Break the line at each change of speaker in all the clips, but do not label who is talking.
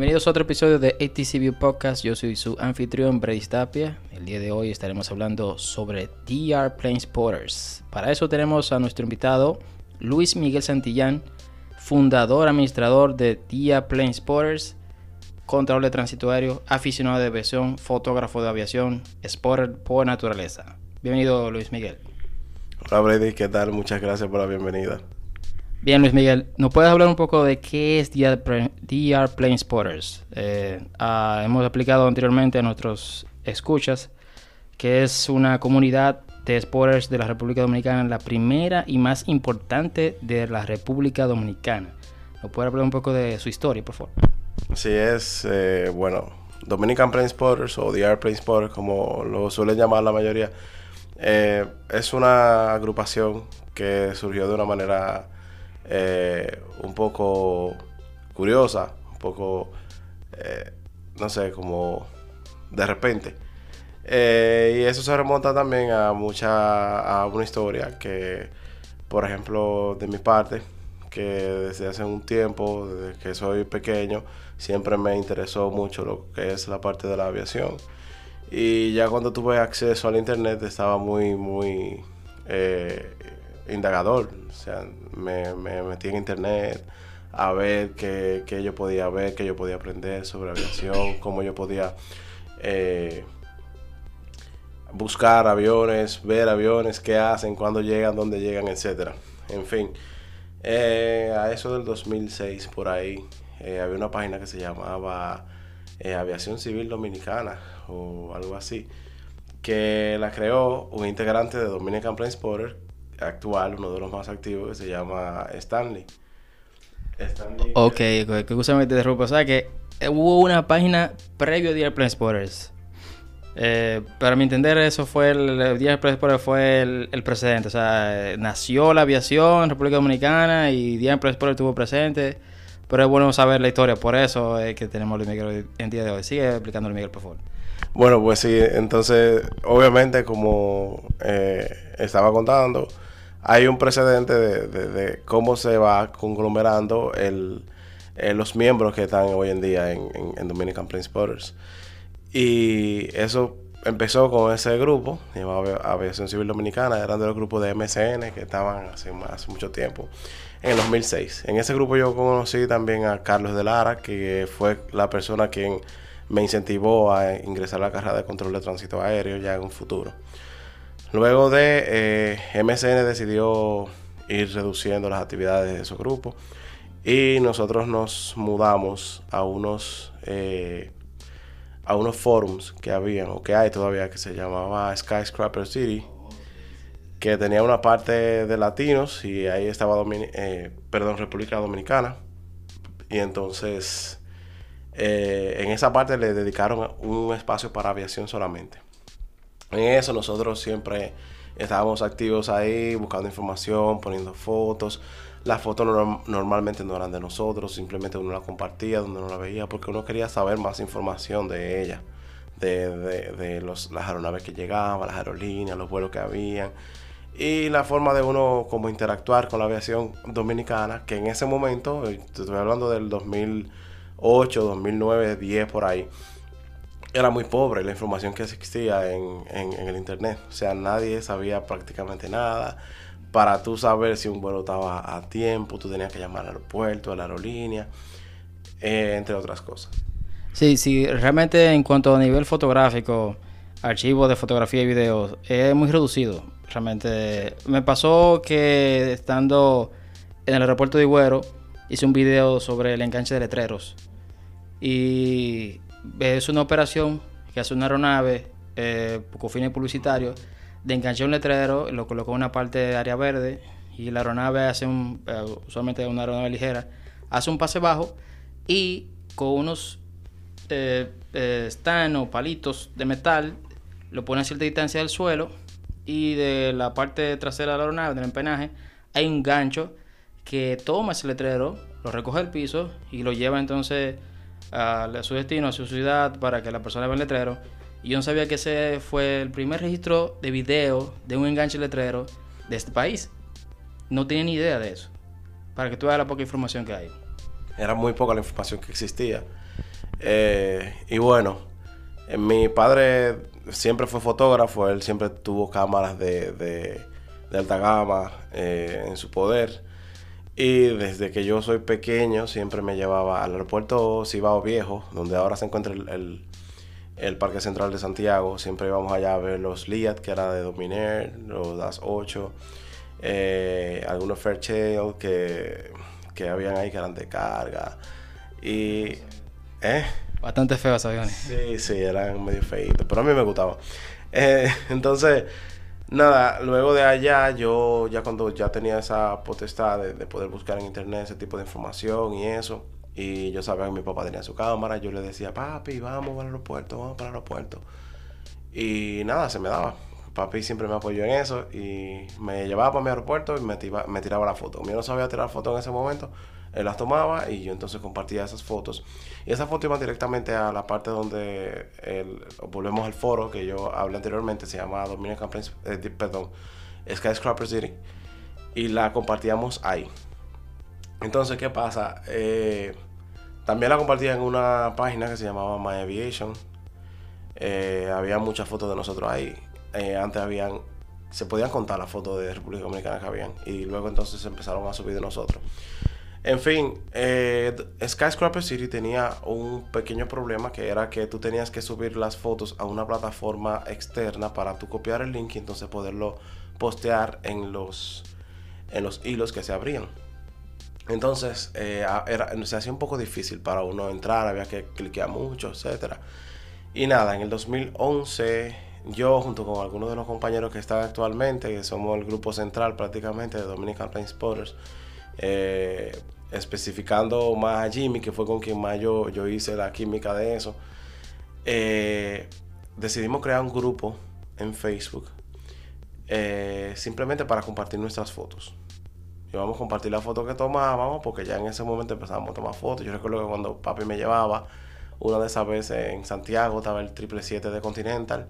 Bienvenidos a otro episodio de ATC View Podcast. Yo soy su anfitrión, Brady Tapia. El día de hoy estaremos hablando sobre DR Plane Spotters. Para eso tenemos a nuestro invitado, Luis Miguel Santillán, fundador, administrador de DR Plane Spotters, control de transito aéreo, aficionado de aviación, fotógrafo de aviación, spotter por naturaleza. Bienvenido, Luis Miguel.
Hola, Brady. ¿Qué tal? Muchas gracias por la bienvenida.
Bien, Luis Miguel, ¿nos puedes hablar un poco de qué es DR, Plane Spotters? Eh, ah, hemos explicado anteriormente a nuestros escuchas que es una comunidad de spotters de la República Dominicana, la primera y más importante de la República Dominicana. ¿Nos puede hablar un poco de su historia, por favor?
Sí, es, eh, bueno, Dominican Plane Spotters o DR Plane Spotters, como lo suelen llamar la mayoría, eh, es una agrupación que surgió de una manera eh, un poco curiosa, un poco, eh, no sé, como de repente. Eh, y eso se remonta también a mucha, a una historia que, por ejemplo, de mi parte, que desde hace un tiempo, desde que soy pequeño, siempre me interesó mucho lo que es la parte de la aviación. Y ya cuando tuve acceso al internet estaba muy, muy indagador. O sea, me, metí en internet a ver qué, yo podía ver, qué yo podía aprender sobre aviación, cómo yo podía eh, buscar aviones, ver aviones, qué hacen, cuándo llegan, dónde llegan, etcétera. En fin, eh, a eso del 2006 por ahí eh, había una página que se llamaba Aviación Civil Dominicana o algo así, que la creó un integrante de Dominican Plane Spotter actual, uno de los más activos, que se llama Stanley.
Stanley ok, que justamente de O sea que hubo una página previo a Airplane Spotters. Eh, para mi entender, eso fue el, Airplane Spotters fue el, precedente. O sea, nació la aviación en República Dominicana y Airplane Spotters estuvo presente. Pero es bueno saber la historia, por eso es que tenemos Luis Miguel en día de hoy. Sigue explicando Luis Miguel, por favor.
Bueno, pues sí, entonces, obviamente, como eh, estaba contando, hay un precedente de, cómo se va conglomerando eh, los miembros que están hoy en día en, Dominican Prince Spotters. Y eso empezó con ese grupo, llamado Aviación Civil Dominicana, eran de los grupos de MSN que estaban hace, hace mucho tiempo, en el 2006. En ese grupo yo conocí también a Carlos de Lara, que fue la persona quien me incentivó a ingresar a la carrera de control de tránsito aéreo ya en un futuro. Luego de eh, MSN decidió ir reduciendo las actividades de esos grupos y nosotros nos mudamos a unos eh, a unos forums que habían o que hay todavía que se llamaba Skyscraper City que tenía una parte de latinos y ahí estaba eh, República Dominicana. Y entonces en esa parte le dedicaron un espacio para aviación solamente en eso nosotros siempre estábamos activos ahí, buscando información, poniendo fotos. Las fotos normalmente no eran de nosotros, simplemente uno las compartía donde uno la veía porque uno quería saber más información de ella, de, los, las aeronaves que llegaban, las aerolíneas, los vuelos que habían y la forma de uno como interactuar con la aviación dominicana, que en ese momento, estoy hablando del 2008, 2009, 10 por ahí, era muy pobre la información que existía en, el internet. O sea, nadie sabía prácticamente nada. Para tú saber si un vuelo estaba a tiempo, tú tenías que llamar al aeropuerto, a la aerolínea, eh, entre otras cosas.
Sí, sí, realmente en cuanto a nivel fotográfico, archivos de fotografía y videos, es muy reducido. Realmente me pasó que estando en el aeropuerto de Iguero, hice un video sobre el enganche de letreros. Y es una operación que hace una aeronave eh, con fines publicitarios de enganchar un letrero, lo colocó en una parte de área verde y la aeronave hace un, eh, usualmente una aeronave ligera, hace un pase bajo y con unos eh, eh palitos de metal lo pone a cierta distancia del suelo y de la parte trasera de la aeronave, del empenaje, hay un gancho que toma ese letrero, lo recoge del piso y lo lleva entonces a, su destino, a su ciudad, para que la persona vea el letrero. Y yo no sabía que ese fue el primer registro de video de un enganche letrero de este país. No tenía ni idea de eso. Para que tú veas la poca información que hay.
Era muy poca la información que existía. Eh, y bueno, eh, mi padre siempre fue fotógrafo, él siempre tuvo cámaras de, alta gama eh, en su poder. Y desde que yo soy pequeño siempre me llevaba al aeropuerto Cibao Viejo, donde ahora se encuentra el, el, el Parque Central de Santiago. Siempre íbamos allá a ver los Liat, que era de Dominer, los DAS 8, eh, algunos Fairchild que, que habían ahí que eran de carga. Y... ¿Eh?
Bastante feos aviones.
Sí, sí, eran medio feitos, pero a mí me gustaban. Eh, entonces, nada, luego de allá, yo ya cuando ya tenía esa potestad de, de, poder buscar en internet ese tipo de información y eso, y yo sabía que mi papá tenía su cámara, yo le decía, papi, vamos al aeropuerto, vamos para el aeropuerto. Y nada, se me daba. Papi siempre me apoyó en eso y me llevaba para mi aeropuerto y me, tira, me tiraba la foto. Yo no sabía tirar fotos en ese momento, él las tomaba y yo entonces compartía esas fotos. Y esas fotos iban directamente a la parte donde volvemos al foro que yo hablé anteriormente, se llama Dominican Plains, eh, perdón, Skyscraper City, y la compartíamos ahí. Entonces, ¿qué pasa? Eh, también la compartía en una página que se llamaba My Aviation. Eh, había muchas fotos de nosotros ahí. Eh, antes habían, se podían contar las fotos de República Dominicana que habían. Y luego entonces empezaron a subir de nosotros. En fin, eh, Skyscraper City tenía un pequeño problema que era que tú tenías que subir las fotos a una plataforma externa para tú copiar el link y entonces poderlo postear en los, en los hilos que se abrían. Entonces eh, era, se hacía un poco difícil para uno entrar, había que cliquear mucho, etc. Y nada, en el 2011 yo junto con algunos de los compañeros que están actualmente, que somos el grupo central prácticamente de Dominican Plain Spotters, eh, especificando más a Jimmy, que fue con quien más yo, yo hice la química de eso, eh, decidimos crear un grupo en Facebook eh, simplemente para compartir nuestras fotos. Y vamos a compartir la foto que tomábamos, porque ya en ese momento empezamos a tomar fotos. Yo recuerdo que cuando papi me llevaba, una de esas veces en Santiago estaba el 777 de Continental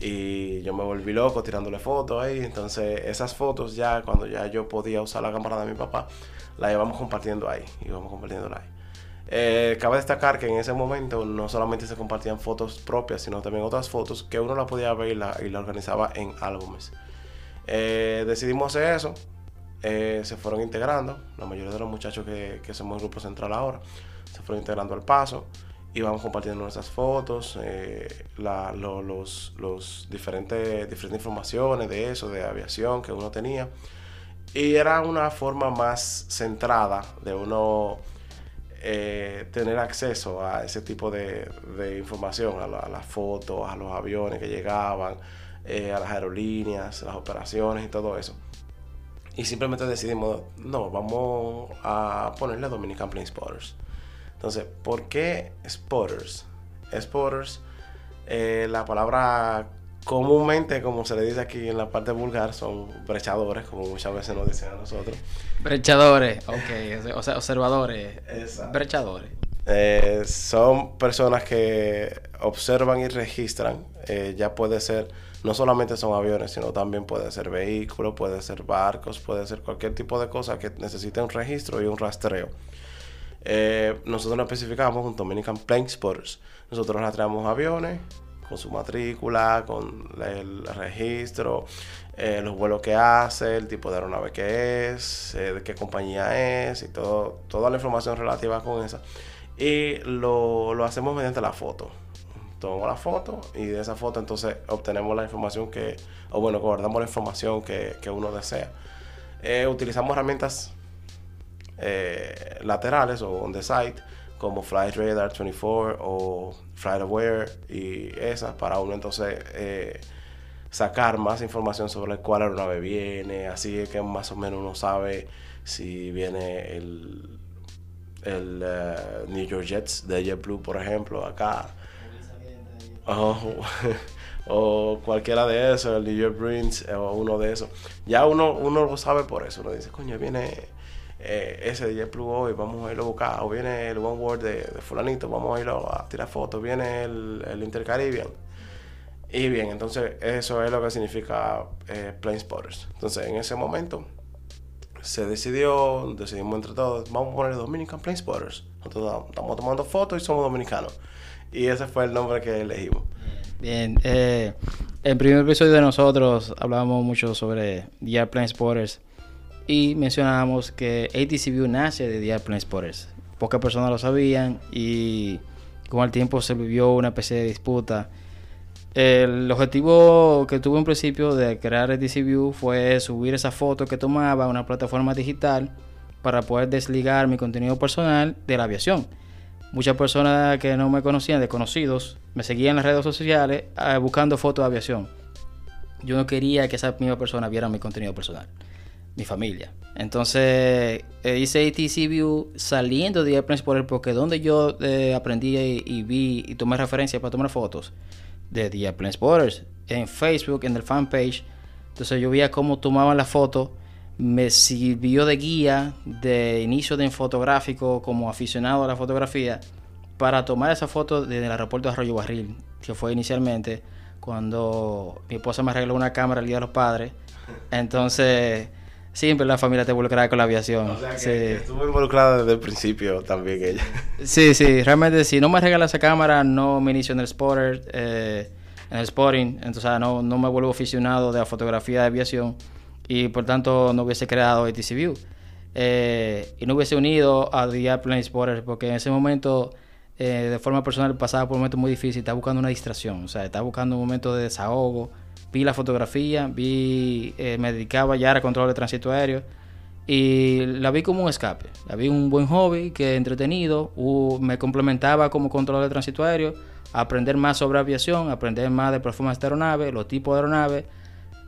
y yo me volví loco tirándole fotos ahí. Entonces, esas fotos ya, cuando ya yo podía usar la cámara de mi papá, la íbamos compartiendo ahí. Íbamos compartiéndola ahí. Eh, cabe destacar que en ese momento no solamente se compartían fotos propias, sino también otras fotos que uno la podía ver y la, y la organizaba en álbumes. Eh, decidimos hacer eso. Eh, se fueron integrando. La mayoría de los muchachos que, que somos el grupo central ahora se fueron integrando al paso íbamos compartiendo nuestras fotos, eh, la, lo, los, los diferentes, diferentes informaciones de eso, de aviación que uno tenía. Y era una forma más centrada de uno eh, tener acceso a ese tipo de, de información, a, la, las fotos, a los aviones que llegaban, eh, a las aerolíneas, las operaciones y todo eso. Y simplemente decidimos, no, vamos a ponerle Dominican Plain Spotters. Entonces, ¿por qué spotters? Spotters, eh, la palabra comúnmente, como se le dice aquí en la parte vulgar, son brechadores, como muchas veces nos dicen a nosotros.
Brechadores, ok, o sea, observadores, Exacto. brechadores.
Eh, son personas que observan y registran, eh, ya puede ser, no solamente son aviones, sino también puede ser vehículos, puede ser barcos, puede ser cualquier tipo de cosa que necesite un registro y un rastreo. Eh, nosotros lo especificamos con Dominican Plane Spotters. Nosotros rastreamos aviones con su matrícula, con el registro, eh, los vuelos que hace, el tipo de aeronave que es, eh, de qué compañía es y todo, toda la información relativa con esa. Y lo, lo hacemos mediante la foto. Tomamos la foto y de esa foto entonces obtenemos la información que, o bueno, guardamos la información que, que uno desea. Utilizamos herramientas eh, laterales o on the site como Flight Radar 24 o Flight Aware y esas para uno entonces eh, sacar más información sobre cuál aeronave viene, así que más o menos uno sabe si viene el, el uh, New York Jets de JetBlue, por ejemplo, acá. Oh, o cualquiera de esos, el New York Bruins o uno de esos. Ya uno, uno lo sabe por eso, uno dice, coño, viene eh, ese de JetBlue hoy, vamos a irlo a buscar, o viene el One World de, fulanito, vamos a irlo a tirar fotos, viene el, el Intercaribbean. Y bien, entonces eso es lo que significa eh, Plane Spotters. Entonces en ese momento se decidió, decidimos entre todos, vamos a poner Dominican Plane Spotters. Nosotros estamos tomando fotos y somos dominicanos. Y ese fue el nombre que elegimos.
Bien, eh, el primer episodio de nosotros hablábamos mucho sobre The Airplane Spotters y mencionábamos que ATC View nace de The Airplane Spotters. Pocas personas lo sabían y con el tiempo se vivió una especie de disputa. El objetivo que tuve en principio de crear ATC View fue subir esa foto que tomaba a una plataforma digital para poder desligar mi contenido personal de la aviación. Muchas personas que no me conocían, desconocidos, me seguían en las redes sociales eh, buscando fotos de aviación. Yo no quería que esa misma persona viera mi contenido personal, mi familia. Entonces eh, hice ATC saliendo de Airplane Explorer porque donde yo eh, aprendí y, vi y tomé referencia para tomar fotos de The Airplane Spotters en Facebook, en el fanpage. Entonces yo veía cómo tomaban la foto me sirvió de guía de inicio de fotográfico como aficionado a la fotografía para tomar esa foto desde el aeropuerto de Arroyo Barril, que fue inicialmente cuando mi esposa me arregló una cámara el Día de los Padres. Entonces, siempre la familia te involucrada con la aviación.
O sea, que, estuvo involucrada desde el principio también ella.
Sí, sí, realmente si no me regala esa cámara, no me inicio en el spotter, eh, en el spotting, entonces no, no me vuelvo aficionado de la fotografía de aviación y por tanto no hubiese creado ATC View. Eh, y no hubiese unido a The Airplane Spotter porque en ese momento eh, de forma personal pasaba por un momento muy difícil, estaba buscando una distracción, o sea, estaba buscando un momento de desahogo, vi la fotografía, vi, eh, me dedicaba ya a control de tránsito aéreo y la vi como un escape, la vi un buen hobby que entretenido, me complementaba como control de tránsito aéreo, aprender más sobre aviación, aprender más de performance de aeronave, los tipos de aeronave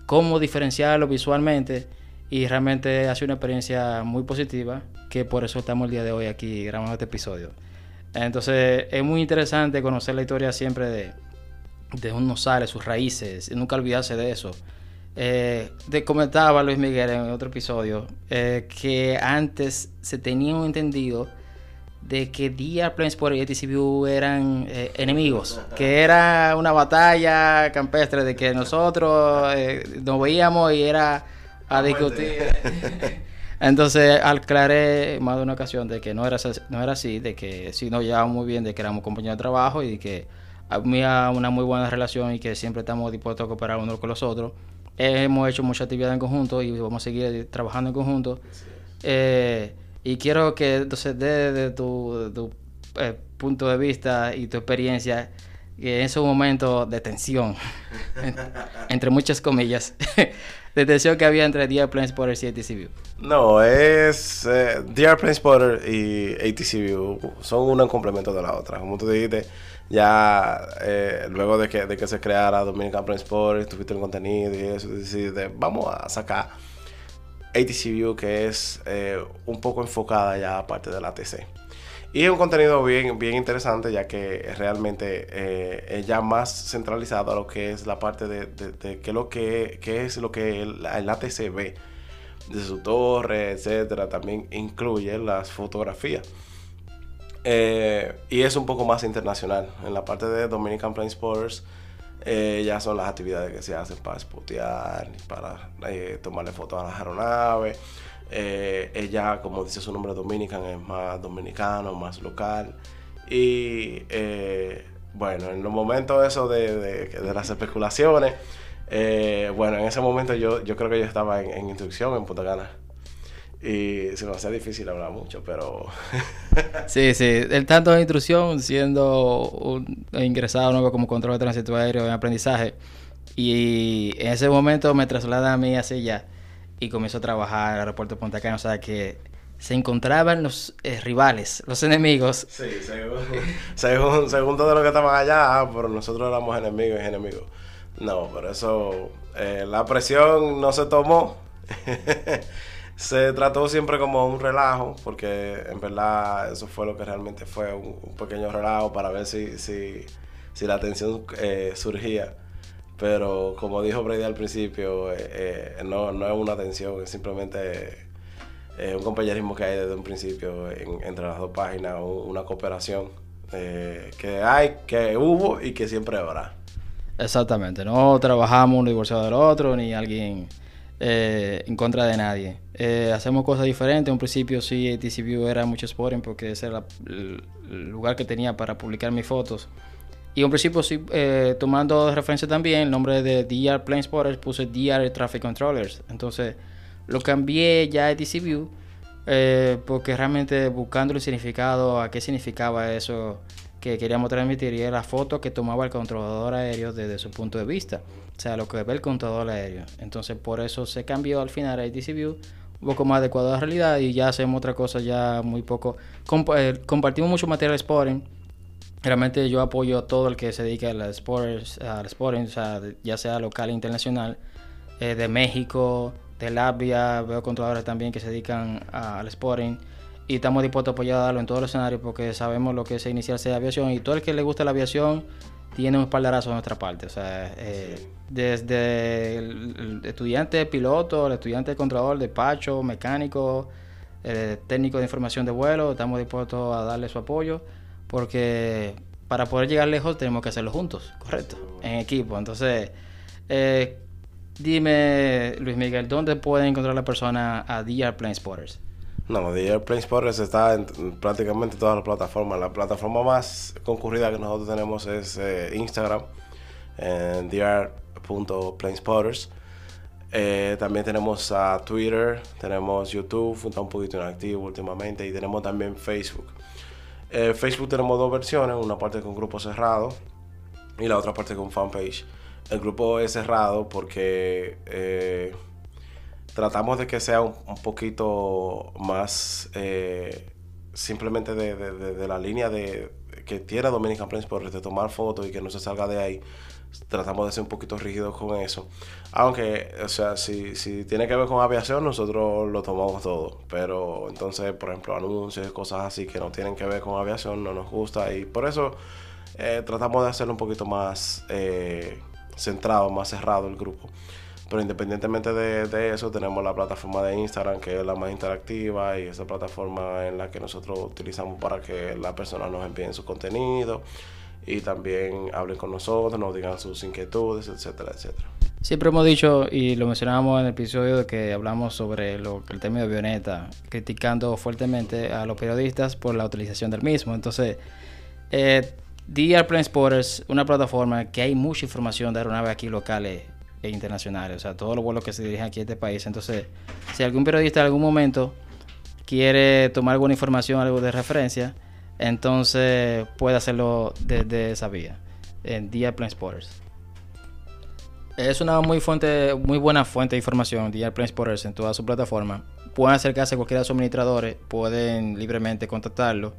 cómo diferenciarlo visualmente y realmente ha sido una experiencia muy positiva que por eso estamos el día de hoy aquí grabando este episodio. Entonces es muy interesante conocer la historia siempre de, de uno sale, sus raíces, nunca olvidarse de eso. Eh, de comentaba Luis Miguel en otro episodio eh, que antes se tenía un entendido de que DR Planespotter y ATCBU eran eh, enemigos, que era una batalla campestre, de que nosotros nos veíamos y era a discutir. Entonces aclaré más de una ocasión de que no era, no era así, de que sí nos llevábamos muy bien, de que éramos compañeros de trabajo y que había una muy buena relación y que siempre estamos dispuestos a cooperar unos con los otros. Hemos hecho mucha actividad en conjunto y vamos a seguir trabajando en conjunto. Eh, y quiero que entonces desde tu, eh, punto de vista y tu experiencia, en esos momentos de tensión, entre muchas comillas, de tensión que había entre The Airplane Spotter y ATC View.
No, es eh, The Airplane Spotter y ATC View son en complemento de la otra. Como tú dijiste, ya eh, luego de que, de que se creara Dominican Plane Spotter, tuviste el contenido y eso, decidiste, vamos a sacar ATC View que es eh, un poco enfocada ya aparte de la TC. Y es un contenido bien, bien interesante ya que realmente eh, es ya más centralizado a lo que es la parte de, de, qué, lo que, es lo que el, ATC ve. De su torre, etcétera. También incluye las fotografías. Eh, y es un poco más internacional. En la parte de Dominican Plane Sports eh, ya son las actividades que se hacen para spotear, para eh, tomarle fotos a las aeronaves. Eh, ella, como dice su nombre Dominican, es más dominicano, más local. Y bueno, en los momentos eso de, las especulaciones, bueno, en ese momento yo, yo creo que yo estaba en, en instrucción en Punta Cana. Y se me hacía difícil hablar mucho, pero...
sí, sí. El tanto de instrucción, siendo un ingresado nuevo como control de tránsito aéreo en aprendizaje. Y en ese momento me traslada a mí hacia allá y comienzo a trabajar en el aeropuerto de Punta Cana. O sea que se encontraban los eh, rivales, los enemigos.
Sí, según, según, todo lo que estaban allá, ah, pero nosotros éramos enemigos y enemigos. No, por eso eh, la presión no se tomó. se trató siempre como un relajo, porque en verdad eso fue lo que realmente fue, un, pequeño relajo para ver si, si, la tensión eh, surgía. Pero como dijo Brady al principio, eh, eh, no, no es una tensión, es simplemente un compañerismo que hay desde un principio entre las dos páginas, una cooperación que hay, que hubo y que siempre habrá.
Exactamente, no trabajamos uno divorciado del otro, ni alguien eh, en contra de nadie. Eh, hacemos cosas diferentes. En un principio sí, ATC era mucho Sporting porque ese era el, lugar que tenía para publicar mis fotos. Y en un principio sí, eh, tomando de referencia también el nombre de DR Plane Spotters, puse DR Traffic Controllers. Entonces lo cambié ya a ATC View porque realmente buscando el significado, a qué significaba eso que queríamos transmitir y era la foto que tomaba el controlador aéreo desde su punto de vista. O sea, lo que ve el controlador aéreo. Entonces, por eso se cambió al final a ATC View, un poco más adecuado a la realidad y ya hacemos otra cosa ya muy poco. Eh, compartimos mucho material Sporting. Realmente yo apoyo a todo el que se dedica al Sporting, o sea, ya sea local e internacional, eh, de México, de Latvia, veo controladores también que se dedican al Sporting y estamos dispuestos a apoyarlo en todos los escenarios porque sabemos lo que es iniciarse de aviación y todo el que le gusta la aviación tiene un espaldarazo de nuestra parte. O sea, eh, desde el estudiante piloto, el estudiante controlador, despacho, mecánico, eh, técnico de información de vuelo, estamos dispuestos a darle su apoyo porque para poder llegar lejos tenemos que hacerlo juntos, correcto, en equipo. Entonces, eh, dime, Luis Miguel, ¿dónde puede encontrar la persona a DR Plane Spotters?
No, Airplane Sports está en prácticamente todas las plataformas. La plataforma más concurrida que nosotros tenemos es eh, Instagram, dr.planespotters. Eh, también tenemos a Twitter, tenemos YouTube, está un poquito inactivo últimamente, y tenemos también Facebook. Eh, Facebook tenemos dos versiones, una parte con grupo cerrado y la otra parte con fanpage. El grupo es cerrado porque eh, tratamos de que sea un, poquito más eh, simplemente de, la línea de que tiene Dominican por de tomar fotos y que no se salga de ahí. Tratamos de ser un poquito rígidos con eso. Aunque, o sea, si, si tiene que ver con aviación, nosotros lo tomamos todo. Pero entonces, por ejemplo, anuncios cosas así que no tienen que ver con aviación no nos gusta. Y por eso eh, tratamos de hacerlo un poquito más eh, centrado, más cerrado el grupo. Pero independientemente de, eso, tenemos la plataforma de Instagram, que es la más interactiva y esa plataforma en la que nosotros utilizamos para que las personas nos envíen su contenido y también hablen con nosotros, nos digan sus inquietudes, etcétera, etcétera.
Siempre hemos dicho, y lo mencionábamos en el episodio de que hablamos sobre lo, el tema de avioneta, criticando fuertemente a los periodistas por la utilización del mismo. Entonces, eh, DR Plane Spotters, una plataforma que hay mucha información de aeronaves aquí locales e internacionales, o sea, todos los vuelos que se dirigen aquí a este país. Entonces, si algún periodista en algún momento quiere tomar alguna información, algo de referencia, entonces puede hacerlo desde esa vía, en Dia Plane Spotters. Es una muy fuente, muy buena fuente de información, Dia Plane Spotters, en toda su plataforma. Pueden acercarse a cualquiera de sus administradores, pueden libremente contactarlo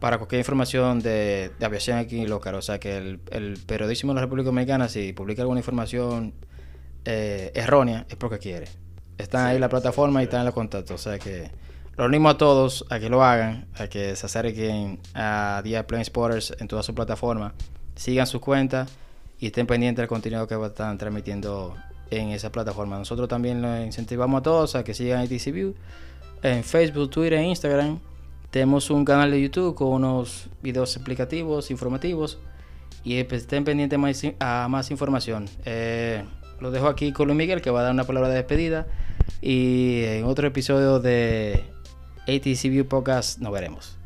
para cualquier información de, aviación aquí local. O sea que el, el periodismo de la República Dominicana, si publica alguna información eh, errónea es porque quiere. Está ahí la plataforma y están en los contactos. O sea que lo animo a todos a que lo hagan, a que se acerquen a Dia Plane Spotters en toda su plataforma, sigan sus cuentas y estén pendientes del contenido que están transmitiendo en esa plataforma. Nosotros también lo incentivamos a todos a que sigan ATC View en Facebook, Twitter e Instagram. Tenemos un canal de YouTube con unos videos explicativos, informativos y pues, estén pendientes más, a más información. Eh, lo dejo aquí con Luis Miguel, que va a dar una palabra de despedida. Y en otro episodio de ATC View Podcast nos veremos.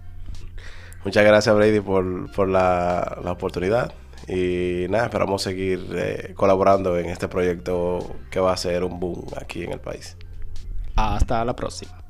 Muchas gracias, Brady, por, la, oportunidad. Y nada, esperamos seguir eh, colaborando en este proyecto que va a ser un boom aquí en el país.
Hasta la próxima.